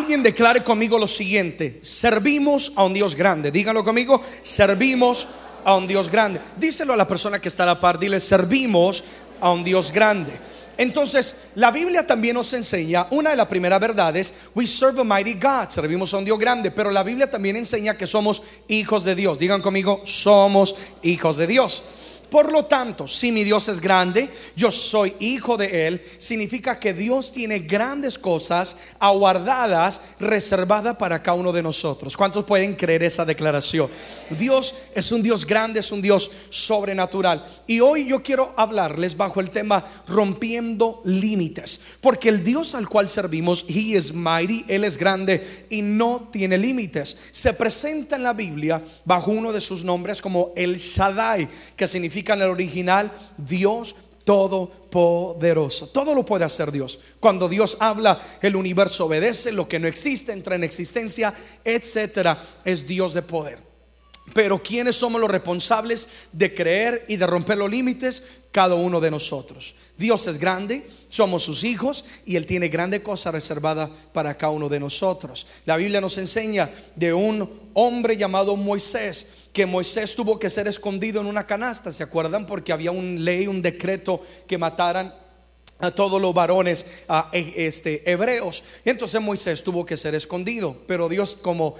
Alguien declare conmigo lo siguiente, servimos a un Dios grande. Díganlo conmigo, servimos a un Dios grande. Díselo a la persona que está a la par, dile, servimos a un Dios grande. Entonces, la Biblia también nos enseña, una de las primeras verdades, we serve a mighty God, servimos a un Dios grande, pero la Biblia también enseña que somos hijos de Dios. Digan conmigo, somos hijos de Dios. Por lo tanto, si mi Dios es grande, yo soy hijo de Él, significa que Dios tiene grandes cosas aguardadas, reservadas para cada uno de nosotros. ¿Cuántos pueden creer esa declaración? Dios es un Dios grande, es un Dios sobrenatural. Y hoy yo quiero hablarles bajo el tema rompiendo límites, porque el Dios al cual servimos, He is mighty, Él es grande y no tiene límites. Se presenta en la Biblia bajo uno de sus nombres como El Shaddai, que significa en el original Dios todopoderoso. Todo lo puede hacer Dios. Cuando Dios habla, el universo obedece, lo que no existe entra en existencia, etcétera, es Dios de poder. Pero ¿quiénes somos los responsables de creer y de romper los límites? Cada uno de nosotros. Dios es grande, somos sus hijos y Él tiene grande cosa reservada para cada uno de nosotros. La Biblia nos enseña de un hombre llamado Moisés, que Moisés tuvo que ser escondido en una canasta, ¿se acuerdan? Porque había un ley, un decreto que mataran a todos los varones e, este, hebreos. Entonces Moisés tuvo que ser escondido, pero Dios como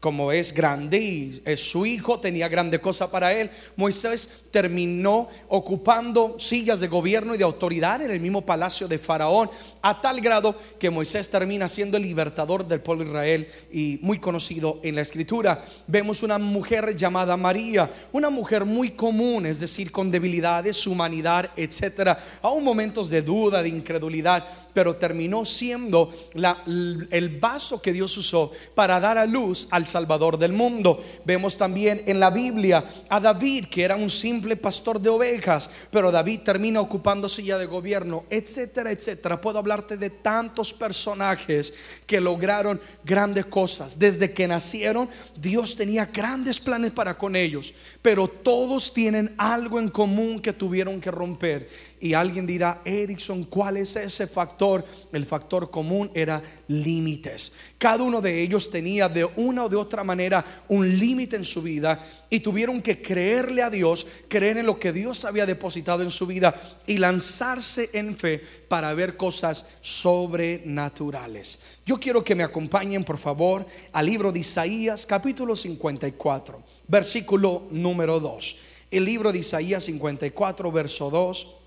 como es grande y es su hijo, tenía grande cosa para él, Moisés terminó ocupando sillas de gobierno y de autoridad en el mismo palacio de Faraón, a tal grado que Moisés termina siendo el libertador del pueblo de Israel y muy conocido en la escritura. Vemos una mujer llamada María, una mujer muy común, es decir, con debilidades, humanidad, etcétera, aún momentos de duda, de incredulidad, pero terminó siendo la, el vaso que Dios usó para dar a luz al Salvador del mundo. Vemos también en la Biblia a David, que era un simple pastor de ovejas, pero David termina ocupando silla de gobierno, etcétera, etcétera. Puedo hablarte de tantos personajes que lograron grandes cosas. Desde que nacieron, Dios tenía grandes planes para con ellos, pero todos tienen algo en común que tuvieron que romper. Y alguien dirá, Erickson, ¿cuál es ese factor? El factor común era límites. Cada uno de ellos tenía de una o de otra manera un límite en su vida y tuvieron que creerle a Dios, creer en lo que Dios había depositado en su vida y lanzarse en fe para ver cosas sobrenaturales. Yo quiero que me acompañen, por favor, al libro de Isaías, capítulo 54, versículo número 2. El libro de Isaías 54, verso 2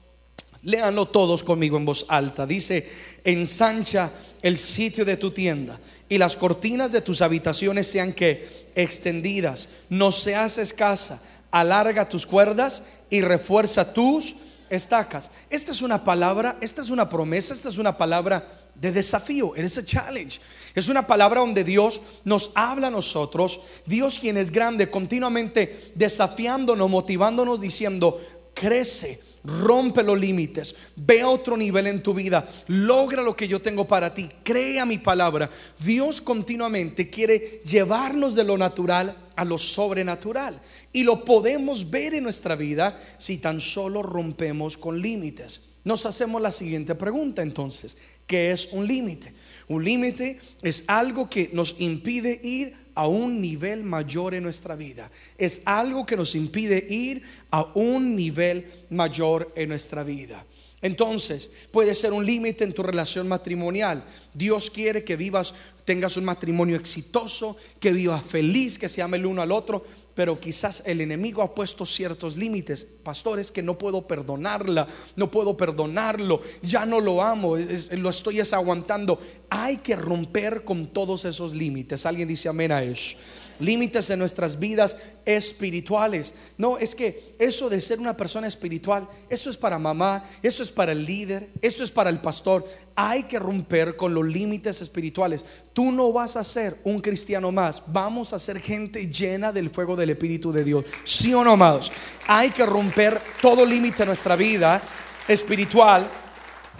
Léanlo todos conmigo en voz alta. Dice, ensancha el sitio de tu tienda y las cortinas de tus habitaciones sean que extendidas, no seas escasa, alarga tus cuerdas y refuerza tus estacas. Esta es una palabra, esta es una promesa, esta es una palabra de desafío, es a challenge. Es una palabra donde Dios nos habla a nosotros, Dios quien es grande, continuamente desafiándonos, motivándonos, diciendo, crece rompe los límites, ve otro nivel en tu vida, logra lo que yo tengo para ti, crea mi palabra. Dios continuamente quiere llevarnos de lo natural a lo sobrenatural y lo podemos ver en nuestra vida si tan solo rompemos con límites. Nos hacemos la siguiente pregunta entonces, ¿qué es un límite? Un límite es algo que nos impide ir a un nivel mayor en nuestra vida. Es algo que nos impide ir a un nivel mayor en nuestra vida. Entonces, puede ser un límite en tu relación matrimonial. Dios quiere que vivas, tengas un matrimonio exitoso, que vivas feliz, que se ame el uno al otro, pero quizás el enemigo ha puesto ciertos límites. Pastores, que no puedo perdonarla, no puedo perdonarlo, ya no lo amo, lo estoy aguantando. Hay que romper con todos esos límites. Alguien dice amén a eso límites en nuestras vidas espirituales. No, es que eso de ser una persona espiritual, eso es para mamá, eso es para el líder, eso es para el pastor. Hay que romper con los límites espirituales. Tú no vas a ser un cristiano más, vamos a ser gente llena del fuego del Espíritu de Dios. ¿Sí o no, amados? Hay que romper todo límite en nuestra vida espiritual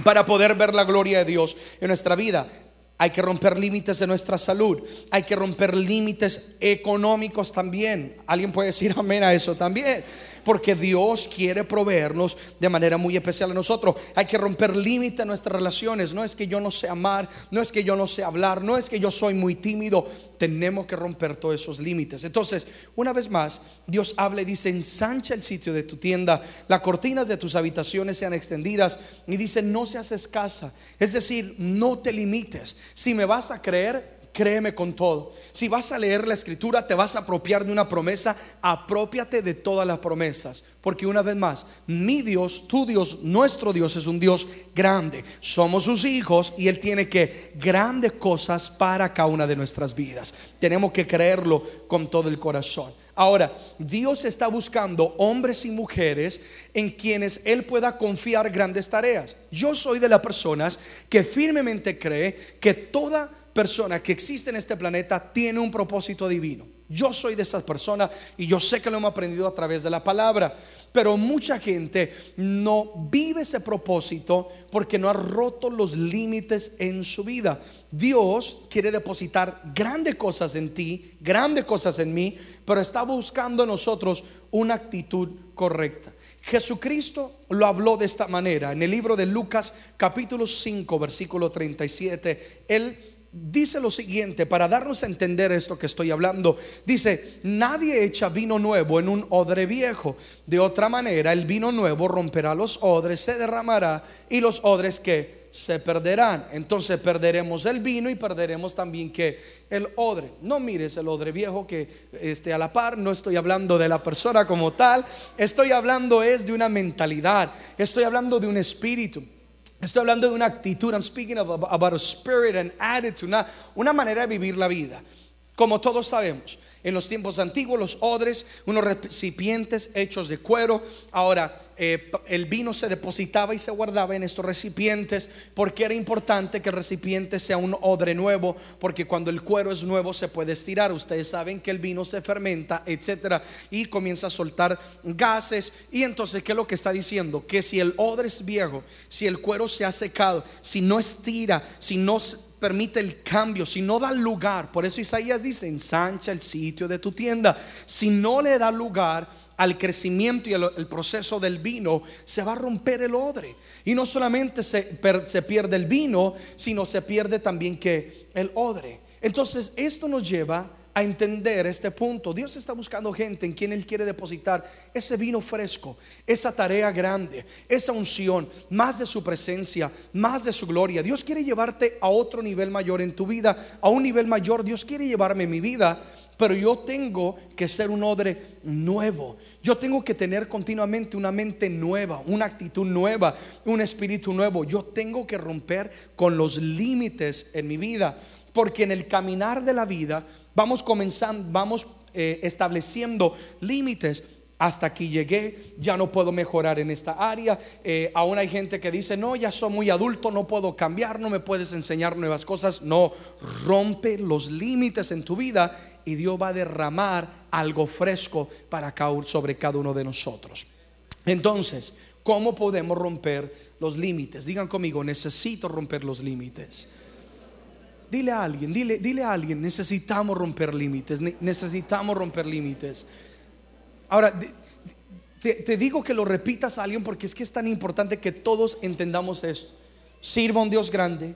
para poder ver la gloria de Dios en nuestra vida. Hay que romper límites de nuestra salud. Hay que romper límites económicos también. Alguien puede decir amén a eso también porque Dios quiere proveernos de manera muy especial a nosotros. Hay que romper límites en nuestras relaciones. No es que yo no sé amar, no es que yo no sé hablar, no es que yo soy muy tímido. Tenemos que romper todos esos límites. Entonces, una vez más, Dios habla y dice, ensancha el sitio de tu tienda, las cortinas de tus habitaciones sean extendidas y dice, no seas escasa. Es decir, no te limites. Si me vas a creer, créeme con todo. Si vas a leer la escritura, te vas a apropiar de una promesa, apropiate de todas las promesas. Porque una vez más, mi Dios, tu Dios, nuestro Dios es un Dios grande. Somos sus hijos y Él tiene que grandes cosas para cada una de nuestras vidas. Tenemos que creerlo con todo el corazón. Ahora, Dios está buscando hombres y mujeres en quienes Él pueda confiar grandes tareas. Yo soy de las personas que firmemente cree que toda persona que existe en este planeta tiene un propósito divino. Yo soy de esas personas y yo sé que lo hemos aprendido a través de la palabra, pero mucha gente no vive ese propósito porque no ha roto los límites en su vida. Dios quiere depositar grandes cosas en ti, grandes cosas en mí, pero está buscando en nosotros una actitud correcta. Jesucristo lo habló de esta manera en el libro de Lucas capítulo 5 versículo 37. Él dice lo siguiente, para darnos a entender esto que estoy hablando, dice, nadie echa vino nuevo en un odre viejo. De otra manera, el vino nuevo romperá los odres, se derramará y los odres que se perderán. Entonces perderemos el vino y perderemos también que el odre. No mires el odre viejo que esté a la par, no estoy hablando de la persona como tal, estoy hablando es de una mentalidad, estoy hablando de un espíritu. Estoy hablando de una actitud. I'm speaking about a spirit and attitude, una, una manera de vivir la vida. Como todos sabemos, en los tiempos antiguos los odres, unos recipientes hechos de cuero. Ahora, eh, el vino se depositaba y se guardaba en estos recipientes porque era importante que el recipiente sea un odre nuevo, porque cuando el cuero es nuevo se puede estirar. Ustedes saben que el vino se fermenta, etcétera, y comienza a soltar gases. Y entonces, ¿qué es lo que está diciendo? Que si el odre es viejo, si el cuero se ha secado, si no estira, si no permite el cambio, si no da lugar, por eso Isaías dice, ensancha el sitio de tu tienda, si no le da lugar al crecimiento y el, proceso del vino, se va a romper el odre. Y no solamente se, se pierde el vino, sino se pierde también que el odre. Entonces, esto nos lleva a entender este punto. Dios está buscando gente en quien Él quiere depositar ese vino fresco, esa tarea grande, esa unción, más de su presencia, más de su gloria. Dios quiere llevarte a otro nivel mayor en tu vida, a un nivel mayor. Dios quiere llevarme mi vida, pero yo tengo que ser un odre nuevo. Yo tengo que tener continuamente una mente nueva, una actitud nueva, un espíritu nuevo. Yo tengo que romper con los límites en mi vida, porque en el caminar de la vida, Vamos comenzando, vamos eh, estableciendo límites. Hasta aquí llegué, ya no puedo mejorar en esta área. Eh, aún hay gente que dice, no, ya soy muy adulto, no puedo cambiar, no me puedes enseñar nuevas cosas. No, rompe los límites en tu vida y Dios va a derramar algo fresco para caer sobre cada uno de nosotros. Entonces, ¿cómo podemos romper los límites? Digan conmigo, necesito romper los límites. Dile a alguien, dile, dile a alguien, necesitamos romper límites, necesitamos romper límites. Ahora, te, digo que lo repitas a alguien porque es que es tan importante que todos entendamos esto. Sirvo a un Dios grande,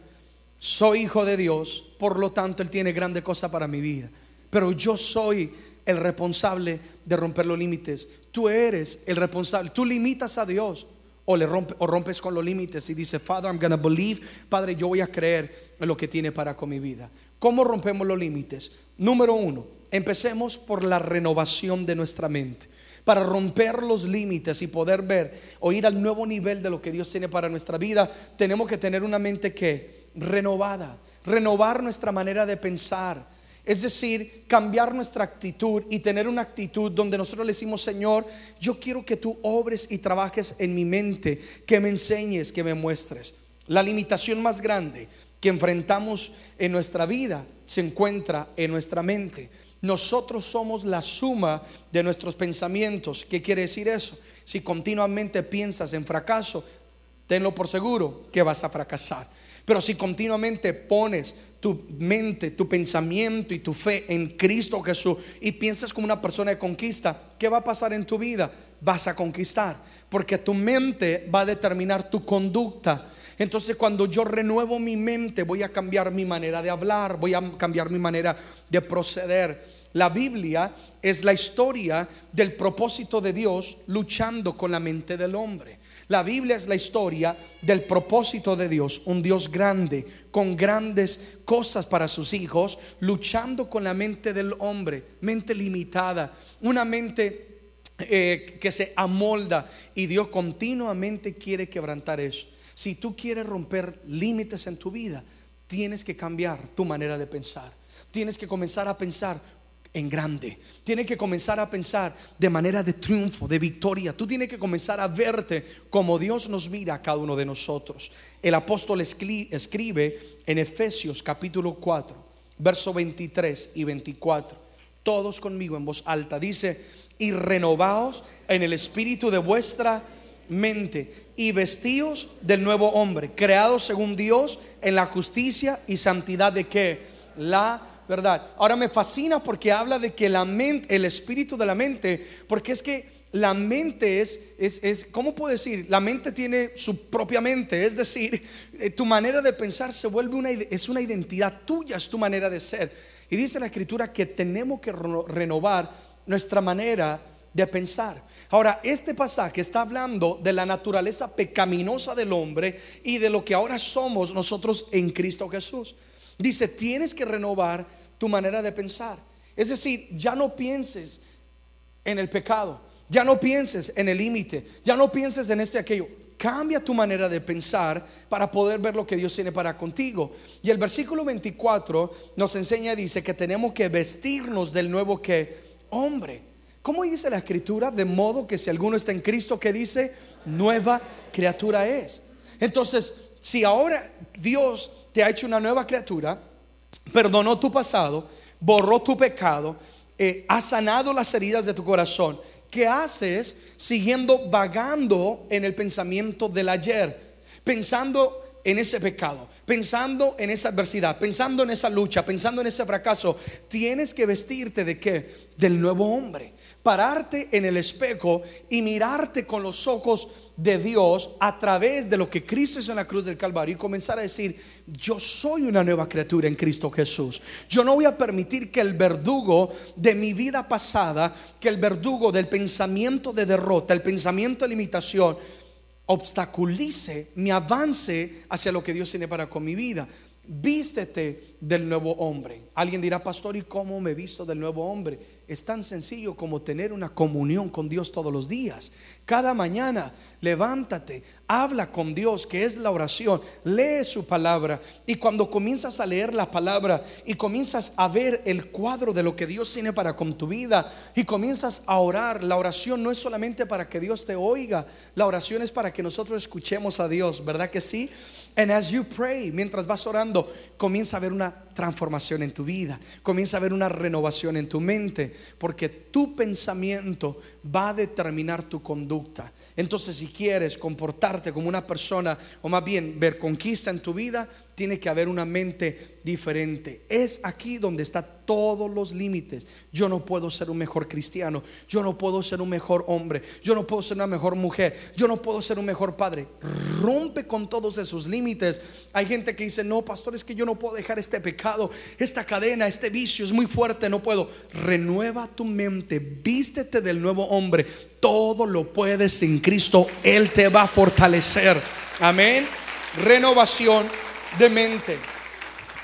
soy hijo de Dios, por lo tanto Él tiene grande cosa para mi vida. Pero yo soy el responsable de romper los límites. Tú eres el responsable, tú limitas a Dios o, le rompe, o rompes con los límites y dice, Father, I'm gonna believe, Padre, yo voy a creer en lo que tiene para con mi vida. ¿Cómo rompemos los límites? Número uno, empecemos por la renovación de nuestra mente. Para romper los límites y poder ver o ir al nuevo nivel de lo que Dios tiene para nuestra vida, tenemos que tener una mente que renovada, renovar nuestra manera de pensar, es decir, cambiar nuestra actitud y tener una actitud donde nosotros le decimos, Señor, yo quiero que tú obres y trabajes en mi mente, que me enseñes, que me muestres. La limitación más grande que enfrentamos en nuestra vida se encuentra en nuestra mente. Nosotros somos la suma de nuestros pensamientos. ¿Qué quiere decir eso? Si continuamente piensas en fracaso, tenlo por seguro que vas a fracasar. Pero si continuamente pones tu mente, tu pensamiento y tu fe en Cristo Jesús y piensas como una persona de conquista, ¿qué va a pasar en tu vida? Vas a conquistar, porque tu mente va a determinar tu conducta. Entonces cuando yo renuevo mi mente, voy a cambiar mi manera de hablar, voy a cambiar mi manera de proceder. La Biblia es la historia del propósito de Dios luchando con la mente del hombre. La Biblia es la historia del propósito de Dios, un Dios grande, con grandes cosas para sus hijos, luchando con la mente del hombre, mente limitada, una mente eh, que se amolda y Dios continuamente quiere quebrantar eso. Si tú quieres romper límites en tu vida, tienes que cambiar tu manera de pensar. Tienes que comenzar a pensar en grande. Tiene que comenzar a pensar de manera de triunfo, de victoria. Tú tienes que comenzar a verte como Dios nos mira a cada uno de nosotros. El apóstol escribe en Efesios capítulo 4, verso 23 y 24. Todos conmigo en voz alta. Dice, y renovaos en el espíritu de vuestra mente y vestíos del nuevo hombre, creados según Dios en la justicia y santidad de que la ¿verdad? Ahora me fascina porque habla de que la mente, el espíritu de la mente, porque es que la mente es, es, es, ¿cómo puedo decir? La mente tiene su propia mente, es decir, eh, tu manera de pensar se vuelve una, es una identidad tuya, es tu manera de ser. Y dice la escritura que tenemos que renovar nuestra manera de pensar. Ahora, este pasaje está hablando de la naturaleza pecaminosa del hombre y de lo que ahora somos nosotros en Cristo Jesús. Dice, tienes que renovar tu manera de pensar. Es decir, ya no pienses en el pecado, ya no pienses en el límite, ya no pienses en esto y aquello. Cambia tu manera de pensar para poder ver lo que Dios tiene para contigo. Y el versículo 24 nos enseña, dice que tenemos que vestirnos del nuevo que hombre. ¿Cómo dice la escritura? De modo que si alguno está en Cristo, que dice, nueva criatura es. Entonces, si ahora Dios te ha hecho una nueva criatura, perdonó tu pasado, borró tu pecado, eh, ha sanado las heridas de tu corazón, ¿qué haces siguiendo vagando en el pensamiento del ayer? Pensando en ese pecado, pensando en esa adversidad, pensando en esa lucha, pensando en ese fracaso, tienes que vestirte de qué? Del nuevo hombre pararte en el espejo y mirarte con los ojos de Dios a través de lo que Cristo hizo en la cruz del Calvario y comenzar a decir, yo soy una nueva criatura en Cristo Jesús. Yo no voy a permitir que el verdugo de mi vida pasada, que el verdugo del pensamiento de derrota, el pensamiento de limitación, obstaculice mi avance hacia lo que Dios tiene para con mi vida. Vístete del nuevo hombre. Alguien dirá, pastor, ¿y cómo me visto del nuevo hombre? es tan sencillo como tener una comunión con Dios todos los días. Cada mañana levántate, habla con Dios, que es la oración, lee su palabra y cuando comienzas a leer la palabra y comienzas a ver el cuadro de lo que Dios tiene para con tu vida y comienzas a orar, la oración no es solamente para que Dios te oiga, la oración es para que nosotros escuchemos a Dios, ¿verdad que sí? And as you pray, mientras vas orando, comienza a ver una transformación en tu vida, comienza a ver una renovación en tu mente, porque tu pensamiento va a determinar tu conducta. Entonces, si quieres comportarte como una persona, o más bien ver conquista en tu vida, tiene que haber una mente diferente. Es aquí donde están todos los límites. Yo no puedo ser un mejor cristiano, yo no puedo ser un mejor hombre, yo no puedo ser una mejor mujer, yo no puedo ser un mejor padre. Rompe con todos esos límites. Hay gente que dice, no, pastor, es que yo no puedo dejar este pecado, esta cadena, este vicio es muy fuerte, no puedo. Renueva tu mente, vístete del nuevo hombre. Todo lo puedes en Cristo, Él te va a fortalecer. Amén. Renovación de mente.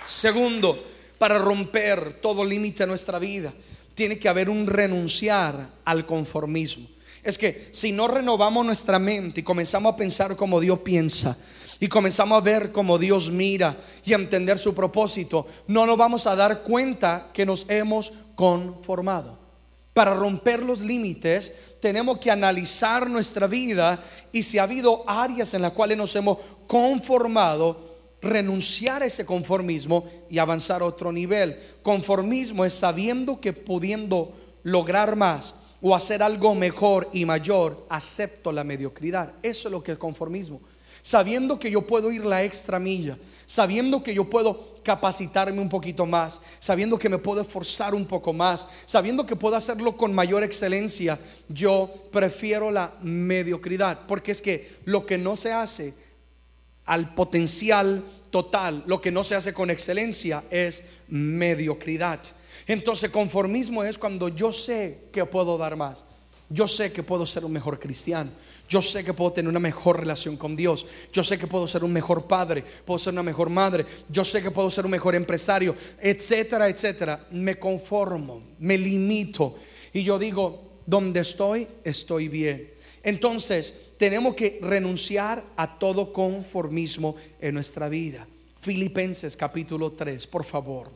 Segundo, para romper todo límite a nuestra vida, tiene que haber un renunciar al conformismo. Es que si no renovamos nuestra mente y comenzamos a pensar como Dios piensa, y comenzamos a ver como Dios mira y a entender su propósito, no nos vamos a dar cuenta que nos hemos conformado. Para romper los límites tenemos que analizar nuestra vida y si ha habido áreas en las cuales nos hemos conformado, renunciar a ese conformismo y avanzar a otro nivel. Conformismo es sabiendo que pudiendo lograr más o hacer algo mejor y mayor, acepto la mediocridad. Eso es lo que es conformismo. sabiendo que yo puedo ir la extra milla, sabiendo que yo puedo capacitarme un poquito más, sabiendo que me puedo esforzar un poco más, sabiendo que puedo hacerlo con mayor excelencia, yo prefiero la mediocridad, porque es que lo que no se hace al potencial total, lo que no se hace con excelencia es mediocridad. Entonces conformismo es cuando yo sé que puedo dar más. Yo sé que puedo ser un mejor cristiano. Yo sé que puedo tener una mejor relación con Dios. Yo sé que puedo ser un mejor padre, puedo ser una mejor madre. Yo sé que puedo ser un mejor empresario, etcétera, etcétera. Me conformo, me limito. Y yo digo, donde estoy, estoy bien. Entonces, tenemos que renunciar a todo conformismo en nuestra vida. Filipenses capítulo 3, por favor.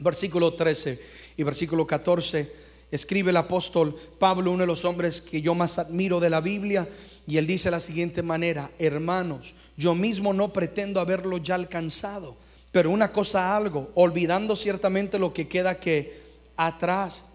Versículo 13 y versículo 14 escribe el apóstol Pablo, uno de los hombres que yo más admiro de la Biblia, y él dice de la siguiente manera, hermanos, yo mismo no pretendo haberlo ya alcanzado, pero una cosa algo, olvidando ciertamente lo que queda que atrás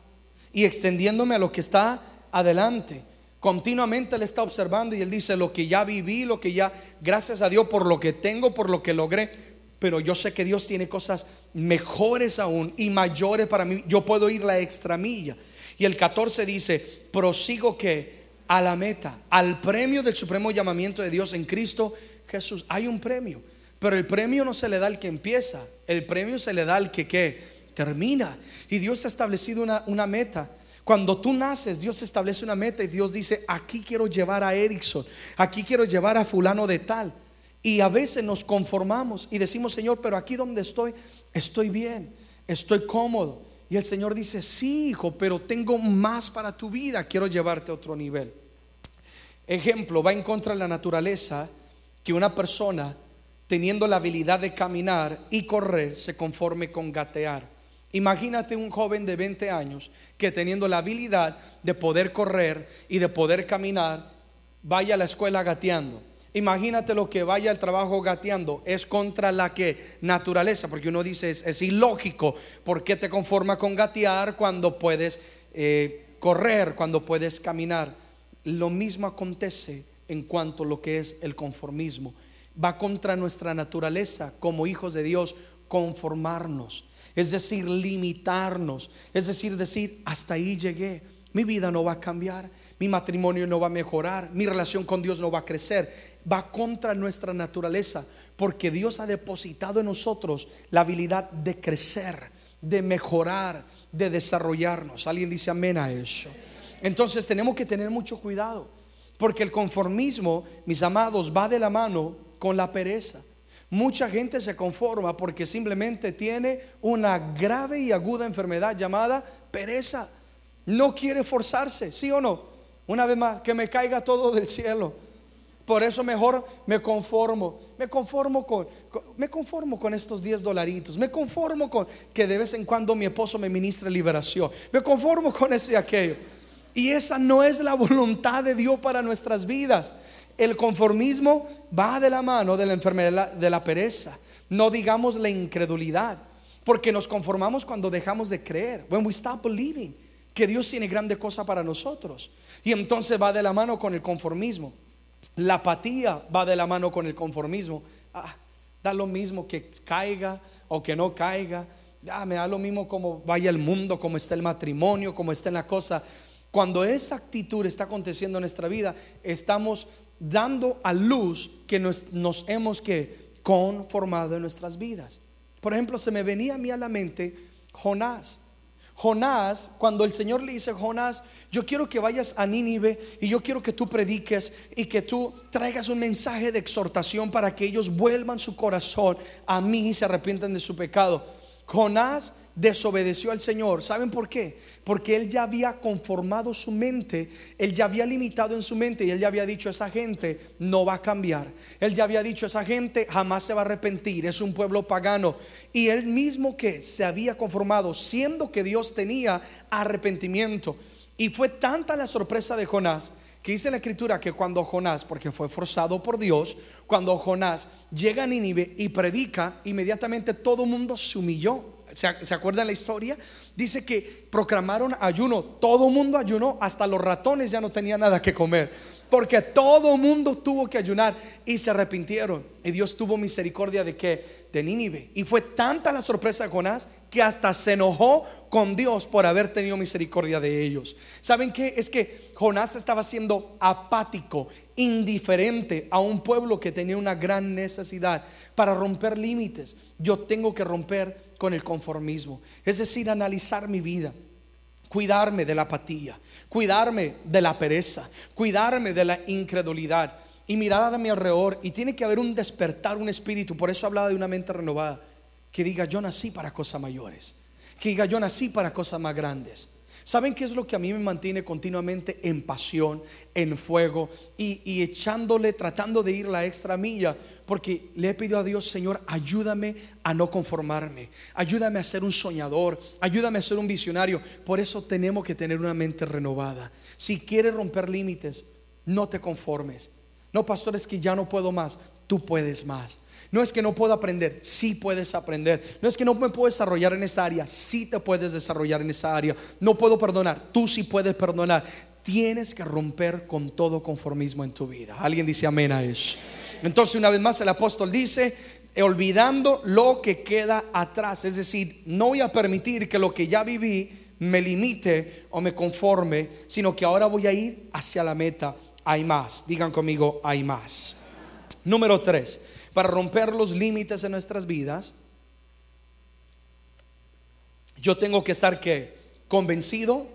y extendiéndome a lo que está adelante. Continuamente él está observando y él dice, lo que ya viví, lo que ya, gracias a Dios por lo que tengo, por lo que logré, pero yo sé que Dios tiene cosas mejores aún y mayores para mí. Yo puedo ir la extra milla. Y el 14 dice, prosigo que a la meta, al premio del supremo llamamiento de Dios en Cristo Jesús. Hay un premio, pero el premio no se le da al que empieza, el premio se le da al que, que termina. Y Dios ha establecido una, meta. Cuando tú naces, Dios establece una meta y Dios dice, aquí quiero llevar a Erickson, aquí quiero llevar a fulano de tal. Y a veces nos conformamos y decimos, Señor, pero aquí donde estoy, estoy bien, estoy cómodo. Y el Señor dice, sí, hijo, pero tengo más para tu vida, quiero llevarte a otro nivel. Ejemplo, va en contra de la naturaleza que una persona teniendo la habilidad de caminar y correr se conforme con gatear. Imagínate un joven de 20 años que teniendo la habilidad de poder correr y de poder caminar, vaya a la escuela gateando Imagínate lo que vaya al trabajo gateando. Es contra la que naturaleza, porque uno dice es, ilógico. ¿Por qué te conformas con gatear cuando puedes eh, correr, cuando puedes caminar? Lo mismo acontece en cuanto a lo que es el conformismo. Va contra nuestra naturaleza como hijos de Dios conformarnos. Es decir, limitarnos. Es decir, decir, hasta ahí llegué. Mi vida no va a cambiar, mi matrimonio no va a mejorar, mi relación con Dios no va a crecer va contra nuestra naturaleza, porque Dios ha depositado en nosotros la habilidad de crecer, de mejorar, de desarrollarnos. Alguien dice amén a eso. Entonces tenemos que tener mucho cuidado, porque el conformismo, mis amados, va de la mano con la pereza. Mucha gente se conforma porque simplemente tiene una grave y aguda enfermedad llamada pereza. No quiere forzarse, ¿sí o no? Una vez más, que me caiga todo del cielo. Por eso mejor me conformo. Me conformo con, me conformo con estos 10 dolaritos. Me conformo con que de vez en cuando mi esposo me ministre liberación. Me conformo con ese y aquello. Y esa no es la voluntad de Dios para nuestras vidas. El conformismo va de la mano de la enfermedad de la pereza. No digamos la incredulidad. Porque nos conformamos cuando dejamos de creer. When we stop believing que Dios tiene grande cosa para nosotros. Y entonces va de la mano con el conformismo. La apatía va de la mano con el conformismo. Ah, da lo mismo que caiga o que no caiga. Ya me da lo mismo como vaya el mundo, como está el matrimonio, como está la cosa. Cuando esa actitud está aconteciendo en nuestra vida, estamos dando a luz que nos, hemos que conformado en nuestras vidas. Por ejemplo, se me venía a mí a la mente Jonás. Jonás, cuando el Señor le dice, Jonás, yo quiero que vayas a Nínive y yo quiero que tú prediques y que tú traigas un mensaje de exhortación para que ellos vuelvan su corazón a mí y se arrepientan de su pecado. Jonás desobedeció al Señor. ¿Saben por qué? Porque él ya había conformado su mente, él ya había limitado en su mente y él ya había dicho, esa gente no va a cambiar. Él ya había dicho, esa gente jamás se va a arrepentir, es un pueblo pagano. Y él mismo que se había conformado, siendo que Dios tenía arrepentimiento. Y fue tanta la sorpresa de Jonás que dice la escritura que cuando Jonás, porque fue forzado por Dios, cuando Jonás llega a Nínive y predica, inmediatamente todo el mundo se humilló ¿Se, ¿Se acuerdan la historia? Dice que proclamaron ayuno. Todo mundo ayunó, hasta los ratones ya no tenían nada que comer. Porque todo mundo tuvo que ayunar y se arrepintieron. Y Dios tuvo misericordia de que de Nínive. Y fue tanta la sorpresa de Jonás que hasta se enojó con Dios por haber tenido misericordia de ellos. ¿Saben qué? Es que Jonás estaba siendo apático, indiferente a un pueblo que tenía una gran necesidad para romper límites. Yo tengo que romper con el conformismo, es decir, analizar mi vida cuidarme de la apatía, cuidarme de la pereza, cuidarme de la incredulidad y mirar a mi alrededor. Y tiene que haber un despertar, un espíritu. Por eso hablaba de una mente renovada que diga, yo nací para cosas mayores, que diga, yo nací para cosas más grandes. ¿Saben qué es lo que a mí me mantiene continuamente en pasión, en fuego y, echándole, tratando de ir la extra milla? Porque le he pedido a Dios, Señor, ayúdame a no conformarme, ayúdame a ser un soñador, ayúdame a ser un visionario. Por eso tenemos que tener una mente renovada. Si quieres romper límites, no te conformes. No, pastores, que ya no puedo más, tú puedes más. No es que no puedo aprender, sí puedes aprender. No es que no me puedo desarrollar en esa área, sí te puedes desarrollar en esa área. No puedo perdonar, tú sí puedes perdonar. Tienes que romper con todo conformismo en tu vida. Alguien dice amén a eso. Entonces, una vez más, el apóstol dice, olvidando lo que queda atrás. Es decir, no voy a permitir que lo que ya viví me limite o me conforme, sino que ahora voy a ir hacia la meta. Hay más. Digan conmigo, hay más. Número tres para romper los límites de nuestras vidas, yo tengo que estar que convencido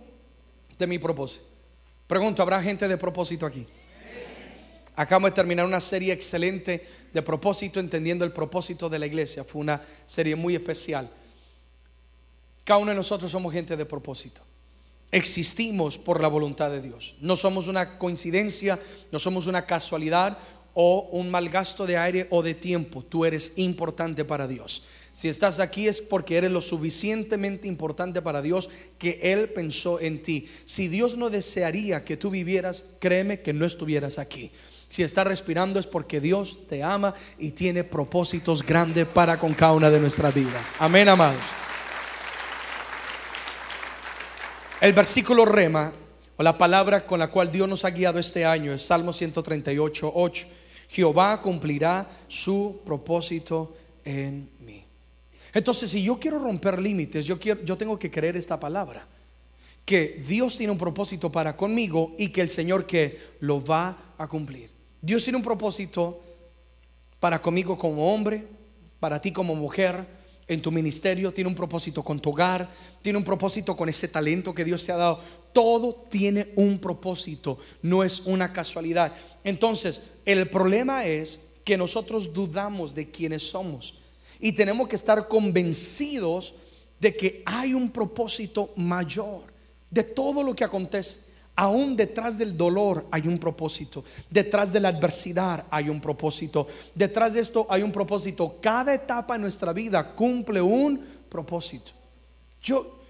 de mi propósito. Pregunto, ¿habrá gente de propósito aquí? Acabamos de terminar una serie excelente de propósito, entendiendo el propósito de la iglesia. Fue una serie muy especial. Cada uno de nosotros somos gente de propósito. Existimos por la voluntad de Dios. No somos una coincidencia, no somos una casualidad o un mal gasto de aire o de tiempo. Tú eres importante para Dios. Si estás aquí es porque eres lo suficientemente importante para Dios que Él pensó en ti. Si Dios no desearía que tú vivieras, créeme que no estuvieras aquí. Si estás respirando es porque Dios te ama y tiene propósitos grandes para con cada una de nuestras vidas. Amén, amados. El versículo rema o la palabra con la cual Dios nos ha guiado este año es Salmo 138, 8. Jehová cumplirá su propósito en mí. Entonces, si yo quiero romper límites, yo, quiero, yo tengo que creer esta palabra. Que Dios tiene un propósito para conmigo y que el Señor que lo va a cumplir. Dios tiene un propósito para conmigo como hombre, para ti como mujer, en tu ministerio, tiene un propósito con tu hogar, tiene un propósito con ese talento que Dios te ha dado. Todo tiene un propósito, no es una casualidad. Entonces, el problema es que nosotros dudamos de quiénes somos y tenemos que estar convencidos de que hay un propósito mayor de todo lo que acontece. Aún detrás del dolor hay un propósito. Detrás de la adversidad hay un propósito. Detrás de esto hay un propósito. Cada etapa de nuestra vida cumple un propósito. Yo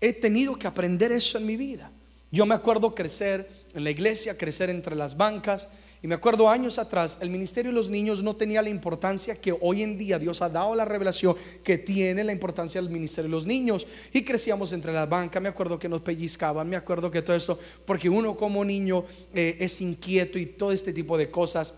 he tenido que aprender eso en mi vida. Yo me acuerdo crecer en la iglesia, crecer entre las bancas, y me acuerdo años atrás, el ministerio de los niños no tenía la importancia que hoy en día Dios ha dado la revelación que tiene la importancia del ministerio de los niños. Y crecíamos entre la banca, me acuerdo que nos pellizcaban, me acuerdo que todo esto, porque uno como niño eh, es inquieto y todo este tipo de cosas.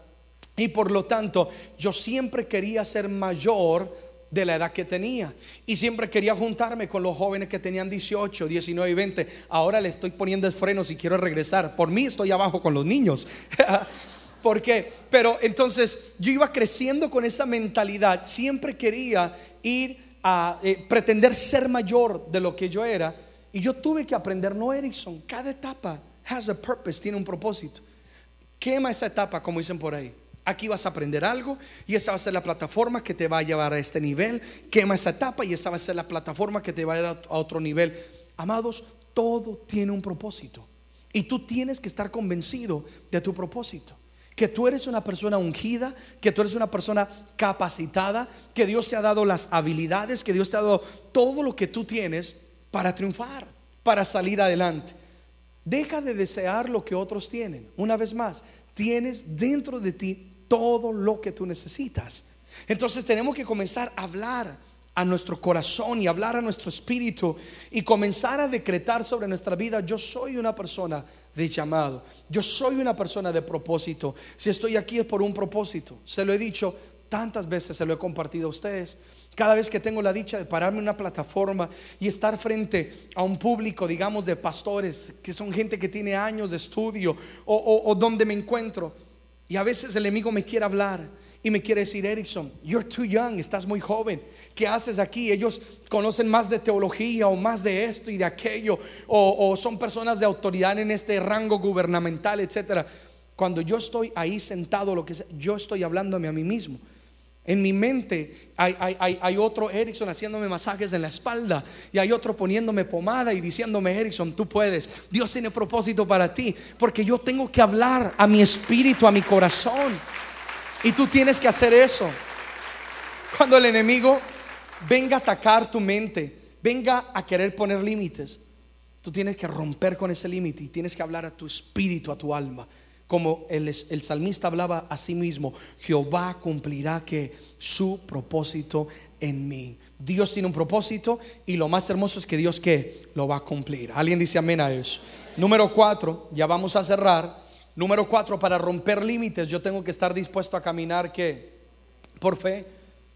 Y por lo tanto, yo siempre quería ser mayor de la edad que tenía. Y siempre quería juntarme con los jóvenes que tenían 18, 19 y 20. Ahora le estoy poniendo el freno si quiero regresar. Por mí estoy abajo con los niños. ¿Por qué? Pero entonces yo iba creciendo con esa mentalidad. Siempre quería ir a eh, pretender ser mayor de lo que yo era. Y yo tuve que aprender, no Erickson, cada etapa has a purpose, tiene un propósito. Quema esa etapa, como dicen por ahí. Aquí vas a aprender algo y esa va a ser la plataforma que te va a llevar a este nivel. Quema esa etapa y esa va a ser la plataforma que te va a llevar a otro nivel. Amados, todo tiene un propósito. Y tú tienes que estar convencido de tu propósito que tú eres una persona ungida, que tú eres una persona capacitada, que Dios te ha dado las habilidades, que Dios te ha dado todo lo que tú tienes para triunfar, para salir adelante. Deja de desear lo que otros tienen. Una vez más, tienes dentro de ti todo lo que tú necesitas. Entonces tenemos que comenzar a hablar a nuestro corazón y hablar a nuestro espíritu y comenzar a decretar sobre nuestra vida, yo soy una persona de llamado, yo soy una persona de propósito. Si estoy aquí es por un propósito. Se lo he dicho tantas veces, se lo he compartido a ustedes. Cada vez que tengo la dicha de pararme en una plataforma y estar frente a un público, digamos, de pastores, que son gente que tiene años de estudio o, o donde me encuentro, y a veces el enemigo me quiere hablar y me quiere decir, Erickson, you're too young, estás muy joven. ¿Qué haces aquí? Ellos conocen más de teología o más de esto y de aquello, o, son personas de autoridad en este rango gubernamental, etcétera. Cuando yo estoy ahí sentado, lo que sea, yo estoy hablándome a mí mismo. En mi mente hay, hay, otro Erickson haciéndome masajes en la espalda y hay otro poniéndome pomada y diciéndome, Erickson, tú puedes. Dios tiene propósito para ti porque yo tengo que hablar a mi espíritu, a mi corazón. Y tú tienes que hacer eso. Cuando el enemigo venga a atacar tu mente, venga a querer poner límites, tú tienes que romper con ese límite y tienes que hablar a tu espíritu, a tu alma. Como el, salmista hablaba a sí mismo, Jehová cumplirá que su propósito en mí. Dios tiene un propósito y lo más hermoso es que Dios que lo va a cumplir. Alguien dice amén a eso. Número cuatro, ya vamos a cerrar. Número cuatro, para romper límites, yo tengo que estar dispuesto a caminar que por fe.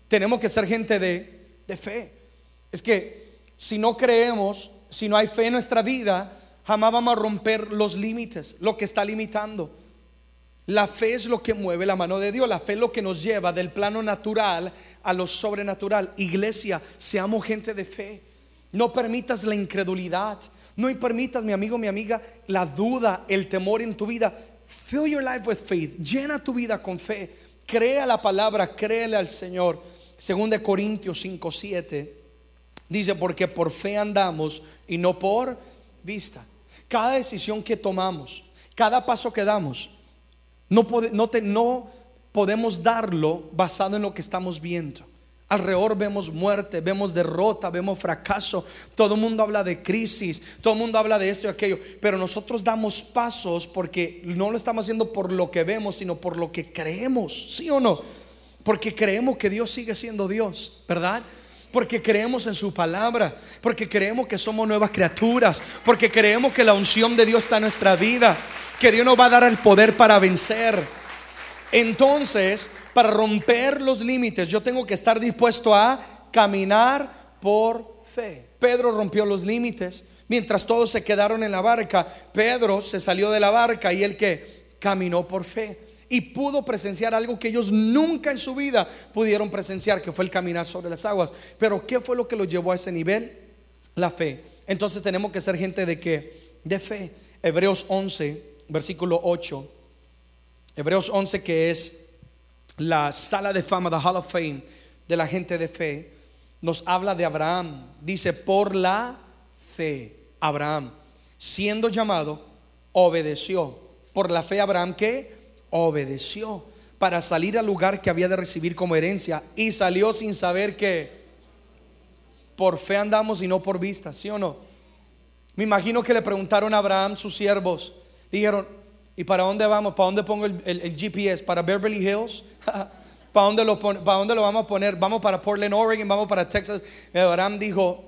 Tenemos que ser gente de fe. Es que si no creemos, si no hay fe en nuestra vida, jamás vamos a romper los límites, lo que está limitando. La fe es lo que mueve la mano de Dios. La fe es lo que nos lleva del plano natural a lo sobrenatural. Iglesia, seamos gente de fe. No permitas la incredulidad. No permitas, mi amigo, mi amiga, la duda, el temor en tu vida. Fill your life with faith. Llena tu vida con fe. Crea la palabra, créele al Señor. Según de Corintios 5, 7 dice, porque por fe andamos y no por vista. Cada decisión que tomamos, cada paso que damos, no, podemos darlo basado en lo que estamos viendo. Alrededor vemos muerte, vemos derrota, vemos fracaso. Todo el mundo habla de crisis, todo el mundo habla de esto y aquello. Pero nosotros damos pasos porque no lo estamos haciendo por lo que vemos, sino por lo que creemos. ¿Sí o no? Porque creemos que Dios sigue siendo Dios, ¿verdad? Porque creemos en su palabra, porque creemos que somos nuevas criaturas, porque creemos que la unción de Dios está en nuestra vida, que Dios nos va a dar el poder para vencer. Entonces, para romper los límites, yo tengo que estar dispuesto a caminar por fe. Pedro rompió los límites. Mientras todos se quedaron en la barca, Pedro se salió de la barca y él que caminó por fe y pudo presenciar algo que ellos nunca en su vida pudieron presenciar, que fue el caminar sobre las aguas. Pero ¿qué fue lo que los llevó a ese nivel? La fe. Entonces tenemos que ser gente de que de fe. Hebreos 11, versículo 8. Hebreos 11 que es la sala de fama, the Hall of Fame de la gente de fe, nos habla de Abraham. Dice, por la fe, Abraham, siendo llamado, obedeció. Por la fe, Abraham que obedeció para salir al lugar que había de recibir como herencia y salió sin saber que por fe andamos y no por vista, ¿sí o no? Me imagino que le preguntaron a Abraham sus siervos, dijeron, ¿Y para dónde vamos? ¿Para dónde pongo el, GPS? ¿Para Beverly Hills? ¿Para dónde, lo ¿Para dónde lo vamos a poner? ¿Vamos para Portland, Oregon? ¿Vamos para Texas? Abraham dijo,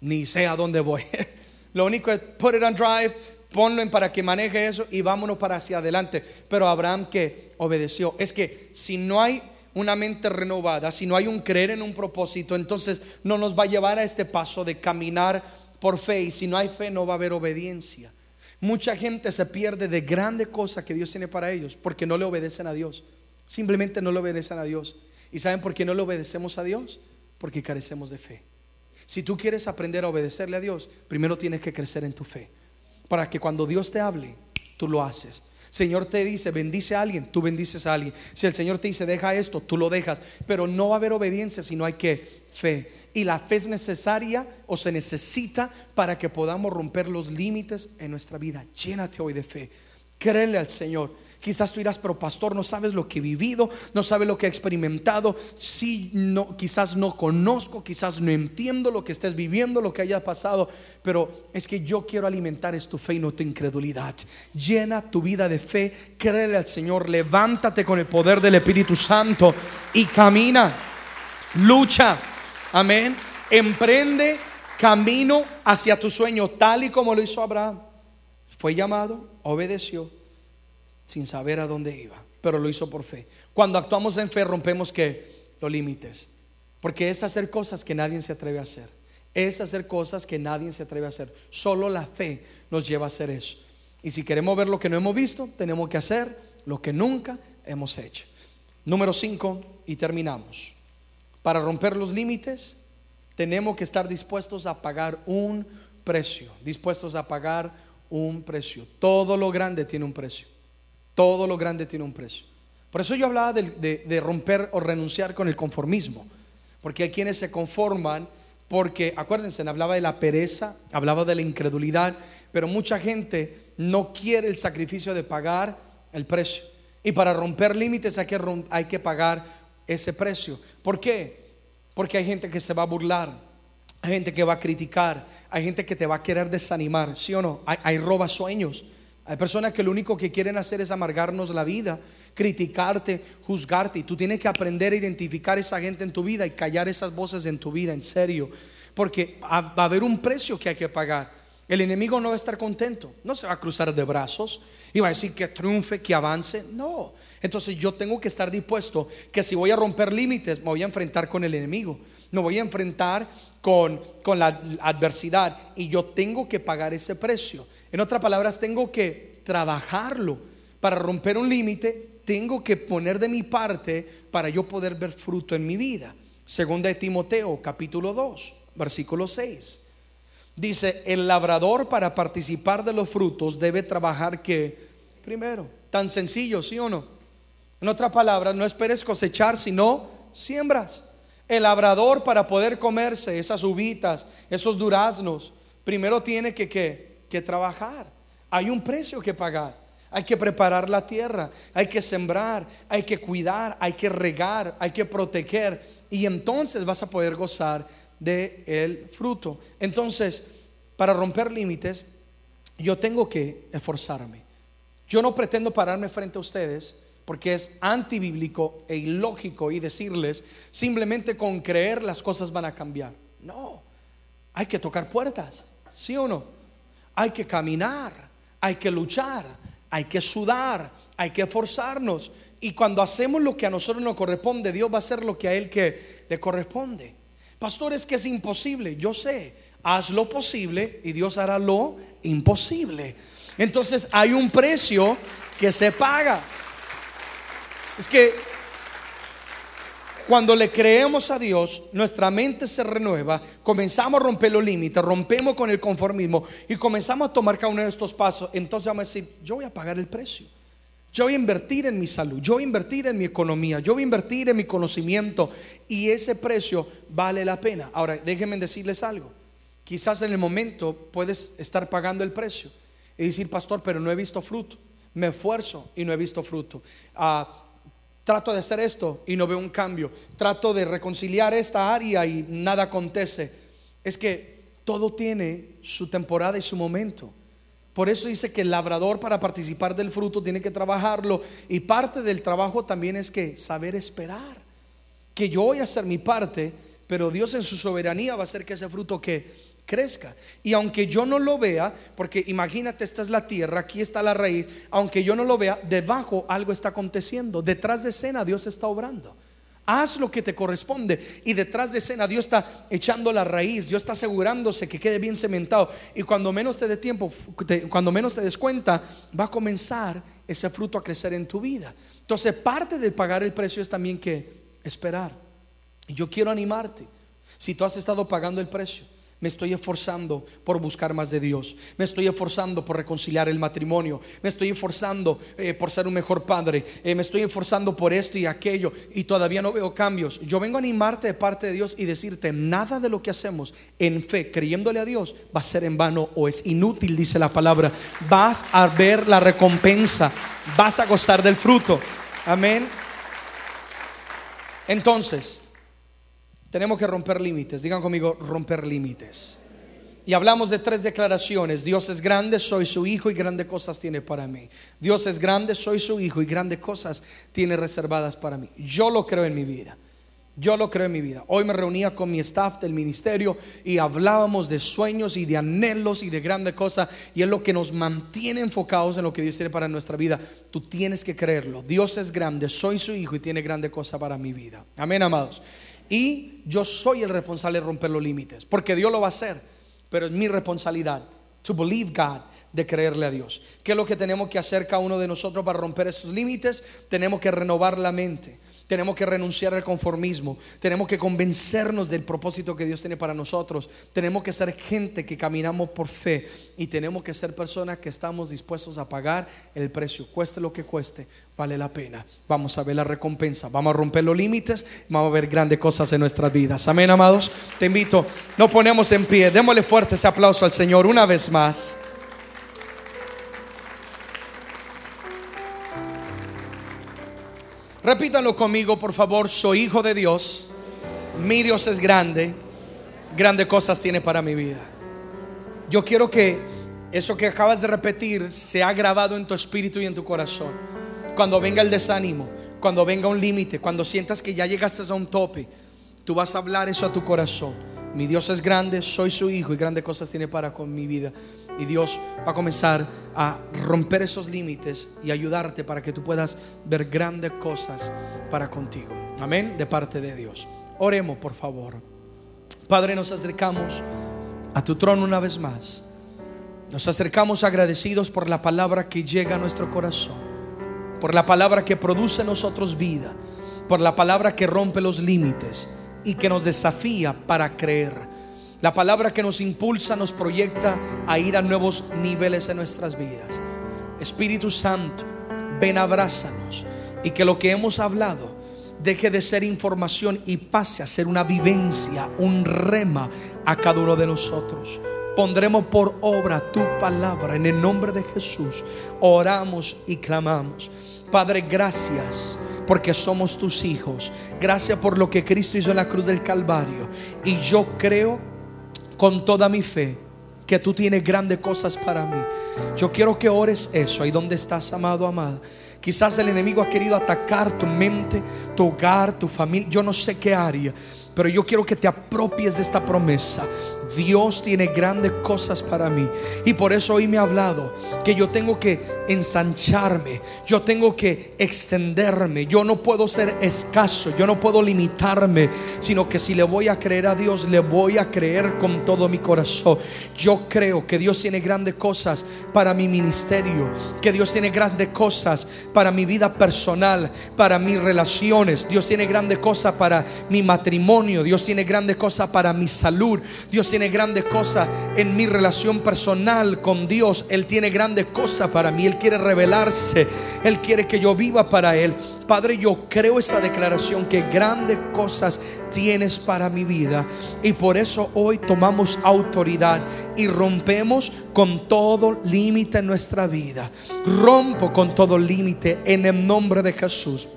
ni sé a dónde voy. lo único es put it on drive, ponlo en para que maneje eso y vámonos para hacia adelante. Pero Abraham que obedeció. Es que si no hay una mente renovada, si no hay un creer en un propósito, entonces no nos va a llevar a este paso de caminar por fe. Y si no hay fe, no va a haber obediencia. Mucha gente se pierde de grandes cosas que Dios tiene para ellos porque no le obedecen a Dios. Simplemente no le obedecen a Dios. ¿Y saben por qué no le obedecemos a Dios? Porque carecemos de fe. Si tú quieres aprender a obedecerle a Dios, primero tienes que crecer en tu fe. Para que cuando Dios te hable, tú lo haces. Señor te dice, bendice a alguien, tú bendices a alguien. Si el Señor te dice, deja esto, tú lo dejas. Pero no va a haber obediencia si no hay que fe. Y la fe es necesaria o se necesita para que podamos romper los límites en nuestra vida. Llénate hoy de fe. Créele al Señor. Quizás tú dirás, pero pastor, no sabes lo que he vivido, no sabes lo que he experimentado. Sí, no, quizás no conozco, quizás no entiendo lo que estés viviendo, lo que haya pasado, pero es que yo quiero alimentar es tu fe y no tu incredulidad. Llena tu vida de fe, créele al Señor, levántate con el poder del Espíritu Santo y camina. lucha. Amén. Emprende camino hacia tu sueño, tal y como lo hizo Abraham. Fue llamado, obedeció, sin saber a dónde iba, pero lo hizo por fe. Cuando actuamos en fe, rompemos que los límites, porque es hacer cosas que nadie se atreve a hacer. Es hacer cosas que nadie se atreve a hacer. Solo la fe nos lleva a hacer eso. Y si queremos ver lo que no hemos visto, tenemos que hacer lo que nunca hemos hecho. Número 5 y terminamos. Para romper los límites, tenemos que estar dispuestos a pagar un precio, dispuestos a pagar un precio. Todo lo grande tiene un precio. Todo lo grande tiene un precio. Por eso yo hablaba de, de romper o renunciar con el conformismo. Porque hay quienes se conforman porque, acuérdense, hablaba de la pereza, hablaba de la incredulidad, pero mucha gente no quiere el sacrificio de pagar el precio. Y para romper límites hay que, hay que pagar ese precio. ¿Por qué? Porque hay gente que se va a burlar, hay gente que va a criticar, hay gente que te va a querer desanimar, ¿sí o no? Hay, hay roba sueños. Hay personas que lo único que quieren hacer es amargarnos la vida, criticarte, juzgarte. Y tú tienes que aprender a identificar esa gente en tu vida y callar esas voces en tu vida, en serio. Porque va a haber un precio que hay que pagar. El enemigo no va a estar contento, no se va a cruzar de brazos y va a decir que triunfe, que avance. No, entonces yo tengo que estar dispuesto que si voy a romper límites, me voy a enfrentar con el enemigo, me voy a enfrentar con, con la adversidad y yo tengo que pagar ese precio. En otras palabras, tengo que trabajarlo para romper un límite, tengo que poner de mi parte para yo poder ver fruto en mi vida. Segunda de Timoteo, capítulo 2, versículo 6. Dice, el labrador para participar de los frutos debe trabajar que primero, tan sencillo, ¿sí o no? En otras palabras, no esperes cosechar, sino siembras. El labrador para poder comerse esas uvitas, esos duraznos, primero tiene que, que trabajar. Hay un precio que pagar. Hay que preparar la tierra, hay que sembrar, hay que cuidar, hay que regar, hay que proteger y entonces vas a poder gozar del el fruto. Entonces, para romper límites, yo tengo que esforzarme. Yo no pretendo pararme frente a ustedes porque es antibíblico e ilógico y decirles simplemente con creer las cosas van a cambiar. No, hay que tocar puertas, ¿sí o no? Hay que caminar, hay que luchar, hay que sudar, hay que esforzarnos. Y cuando hacemos lo que a nosotros nos corresponde, Dios va a hacer lo que a Él que le corresponde. Pastor, es que es imposible. Yo sé, haz lo posible y Dios hará lo imposible. Entonces hay un precio que se paga. Es que cuando le creemos a Dios, nuestra mente se renueva, comenzamos a romper los límites, rompemos con el conformismo y comenzamos a tomar cada uno de estos pasos. Entonces vamos a decir, yo voy a pagar el precio. Yo voy a invertir en mi salud, yo voy a invertir en mi economía, yo voy a invertir en mi conocimiento y ese precio vale la pena. Ahora, déjenme decirles algo. Quizás en el momento puedes estar pagando el precio y decir, pastor, pero no he visto fruto. Me esfuerzo y no he visto fruto. Ah, trato de hacer esto y no veo un cambio. Trato de reconciliar esta área y nada acontece. Es que todo tiene su temporada y su momento. Por eso dice que el labrador para participar del fruto tiene que trabajarlo. Y parte del trabajo también es que saber esperar. Que yo voy a hacer mi parte, pero Dios en su soberanía va a hacer que ese fruto que crezca. Y aunque yo no lo vea, porque imagínate, esta es la tierra, aquí está la raíz, aunque yo no lo vea, debajo algo está aconteciendo. Detrás de escena Dios está obrando. Haz lo que te corresponde. Y detrás de escena Dios está echando la raíz, Dios está asegurándose que quede bien cementado. Y cuando menos te dé tiempo, cuando menos te des cuenta, va a comenzar ese fruto a crecer en tu vida. Entonces parte de pagar el precio es también que esperar. Yo quiero animarte. Si tú has estado pagando el precio, me estoy esforzando por buscar más de Dios. Me estoy esforzando por reconciliar el matrimonio. Me estoy esforzando eh, por ser un mejor padre. Eh, me estoy esforzando por esto y aquello. Y todavía no veo cambios. Yo vengo a animarte de parte de Dios y decirte, nada de lo que hacemos en fe, creyéndole a Dios, va a ser en vano o es inútil, dice la palabra. Vas a ver la recompensa. Vas a gozar del fruto. Amén. Entonces, tenemos que romper límites. Digan conmigo, romper límites. Y hablamos de tres declaraciones. Dios es grande, soy su hijo y grandes cosas tiene para mí. Dios es grande, soy su hijo y grandes cosas tiene reservadas para mí. Yo lo creo en mi vida. Yo lo creo en mi vida. Hoy me reunía con mi staff del ministerio y hablábamos de sueños y de anhelos y de grandes cosas. Y es lo que nos mantiene enfocados en lo que Dios tiene para nuestra vida. Tú tienes que creerlo. Dios es grande, soy su hijo y tiene grande cosa para mi vida. Amén, amados. Y yo soy el responsable de romper los límites, porque Dios lo va a hacer. Pero es mi responsabilidad to believe God de creerle a Dios. ¿Qué es lo que tenemos que hacer cada uno de nosotros para romper esos límites? Tenemos que renovar la mente. Tenemos que renunciar al conformismo. Tenemos que convencernos del propósito que Dios tiene para nosotros. Tenemos que ser gente que caminamos por fe. Y tenemos que ser personas que estamos dispuestos a pagar el precio. Cueste lo que cueste, vale la pena. Vamos a ver la recompensa. Vamos a romper los límites. Vamos a ver grandes cosas en nuestras vidas. Amén, amados. Te invito. Nos ponemos en pie. Démosle fuerte ese aplauso al Señor una vez más. Repítanlo conmigo, por favor. Soy hijo de Dios. Mi Dios es grande. Grandes cosas tiene para mi vida. Yo quiero que eso que acabas de repetir se ha grabado en tu espíritu y en tu corazón. Cuando venga el desánimo, cuando venga un límite, cuando sientas que ya llegaste a un tope, tú vas a hablar eso a tu corazón. Mi Dios es grande, soy su hijo y grandes cosas tiene para con mi vida. Y Dios va a comenzar a romper esos límites y ayudarte para que tú puedas ver grandes cosas para contigo. Amén, de parte de Dios. Oremos, por favor. Padre, nos acercamos a tu trono una vez más. Nos acercamos agradecidos por la palabra que llega a nuestro corazón, por la palabra que produce en nosotros vida, por la palabra que rompe los límites y que nos desafía para creer. La palabra que nos impulsa, nos proyecta a ir a nuevos niveles en nuestras vidas. Espíritu Santo, ven, abrázanos y que lo que hemos hablado deje de ser información y pase a ser una vivencia, un rema a cada uno de nosotros. Pondremos por obra tu palabra en el nombre de Jesús. Oramos y clamamos. Padre, gracias porque somos tus hijos. Gracias por lo que Cristo hizo en la cruz del Calvario. Y yo creo con toda mi fe que tú tienes grandes cosas para mí. Yo quiero que ores eso ahí donde estás, amado, amada. Quizás el enemigo ha querido atacar tu mente, tu hogar, tu familia, yo no sé qué área, pero yo quiero que te apropies de esta promesa. Dios tiene grandes cosas para mí. Y por eso hoy me ha hablado que yo tengo que ensancharme, yo tengo que extenderme, yo no puedo ser escaso, yo no puedo limitarme, sino que si le voy a creer a Dios, le voy a creer con todo mi corazón. Yo creo que Dios tiene grandes cosas para mi ministerio, que Dios tiene grandes cosas para mi vida personal, para mis relaciones. Dios tiene grandes cosas para mi matrimonio, Dios tiene grandes cosas para mi salud. Dios grandes cosas en mi relación personal con Dios. Él tiene grandes cosas para mí. Él quiere revelarse. Él quiere que yo viva para Él. Padre, yo creo esa declaración que grandes cosas tienes para mi vida. Y por eso hoy tomamos autoridad y rompemos con todo límite en nuestra vida. Rompo con todo límite en el nombre de Jesús.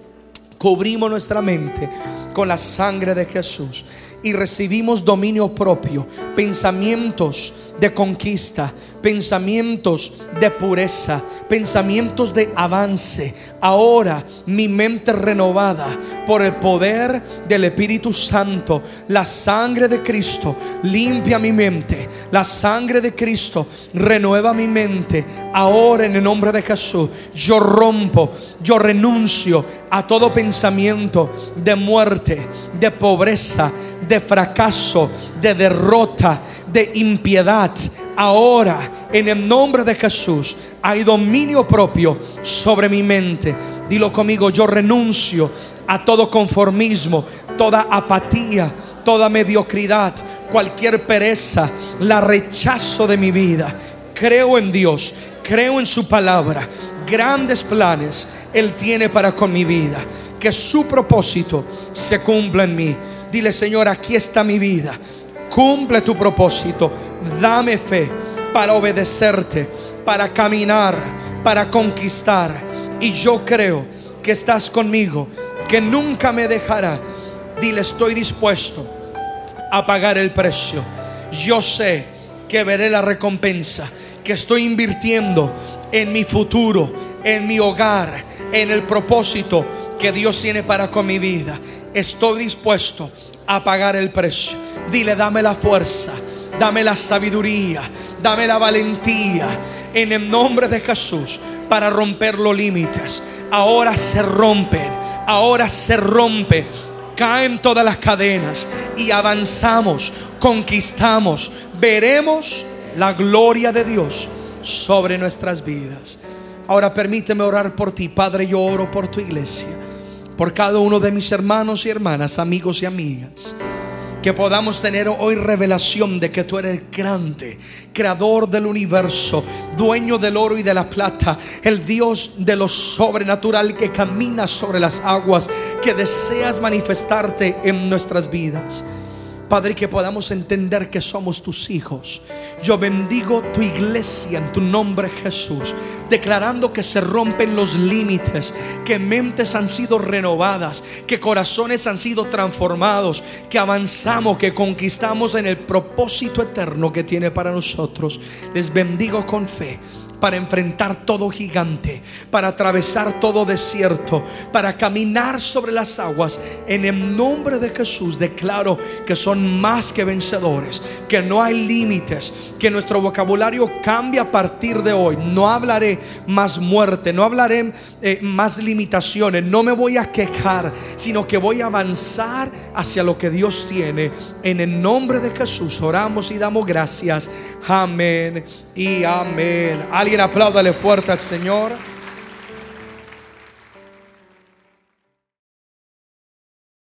Cubrimos nuestra mente con la sangre de Jesús y recibimos dominio propio, pensamientos de conquista, pensamientos de pureza, pensamientos de avance. Ahora mi mente renovada por el poder del Espíritu Santo, la sangre de Cristo limpia mi mente, la sangre de Cristo renueva mi mente. Ahora en el nombre de Jesús yo rompo, yo renuncio a todo pensamiento de muerte, de pobreza, de fracaso, de derrota, de impiedad. Ahora, en el nombre de Jesús, hay dominio propio sobre mi mente. Dilo conmigo, yo renuncio a todo conformismo, toda apatía, toda mediocridad, cualquier pereza, la rechazo de mi vida. Creo en Dios, creo en su palabra. Grandes planes Él tiene para con mi vida. Que su propósito se cumpla en mí. Dile, Señor, aquí está mi vida. Cumple tu propósito. Dame fe para obedecerte, para caminar, para conquistar. Y yo creo que estás conmigo, que nunca me dejará. Dile, estoy dispuesto a pagar el precio. Yo sé que veré la recompensa, que estoy invirtiendo en mi futuro, en mi hogar, en el propósito que Dios tiene para con mi vida estoy dispuesto a pagar el precio. Dile, dame la fuerza, dame la sabiduría, dame la valentía en el nombre de Jesús para romper los límites. Ahora se rompen, ahora se rompe. Caen todas las cadenas y avanzamos, conquistamos, veremos la gloria de Dios sobre nuestras vidas. Ahora permíteme orar por ti, Padre. Yo oro por tu iglesia, por cada uno de mis hermanos y hermanas, amigos y amigas. Que podamos tener hoy revelación de que tú eres grande, creador del universo, dueño del oro y de la plata, el Dios de lo sobrenatural que camina sobre las aguas, que deseas manifestarte en nuestras vidas. Padre, que podamos entender que somos tus hijos. Yo bendigo tu iglesia en tu nombre Jesús, declarando que se rompen los límites, que mentes han sido renovadas, que corazones han sido transformados, que avanzamos, que conquistamos en el propósito eterno que tiene para nosotros. Les bendigo con fe para enfrentar todo gigante, para atravesar todo desierto, para caminar sobre las aguas. En el nombre de Jesús declaro que son más que vencedores, que no hay límites, que nuestro vocabulario cambia a partir de hoy. No hablaré más muerte, no hablaré eh, más limitaciones, no me voy a quejar, sino que voy a avanzar hacia lo que Dios tiene. En el nombre de Jesús oramos y damos gracias. Amén y amén. Alguien apláudale fuerte al Señor.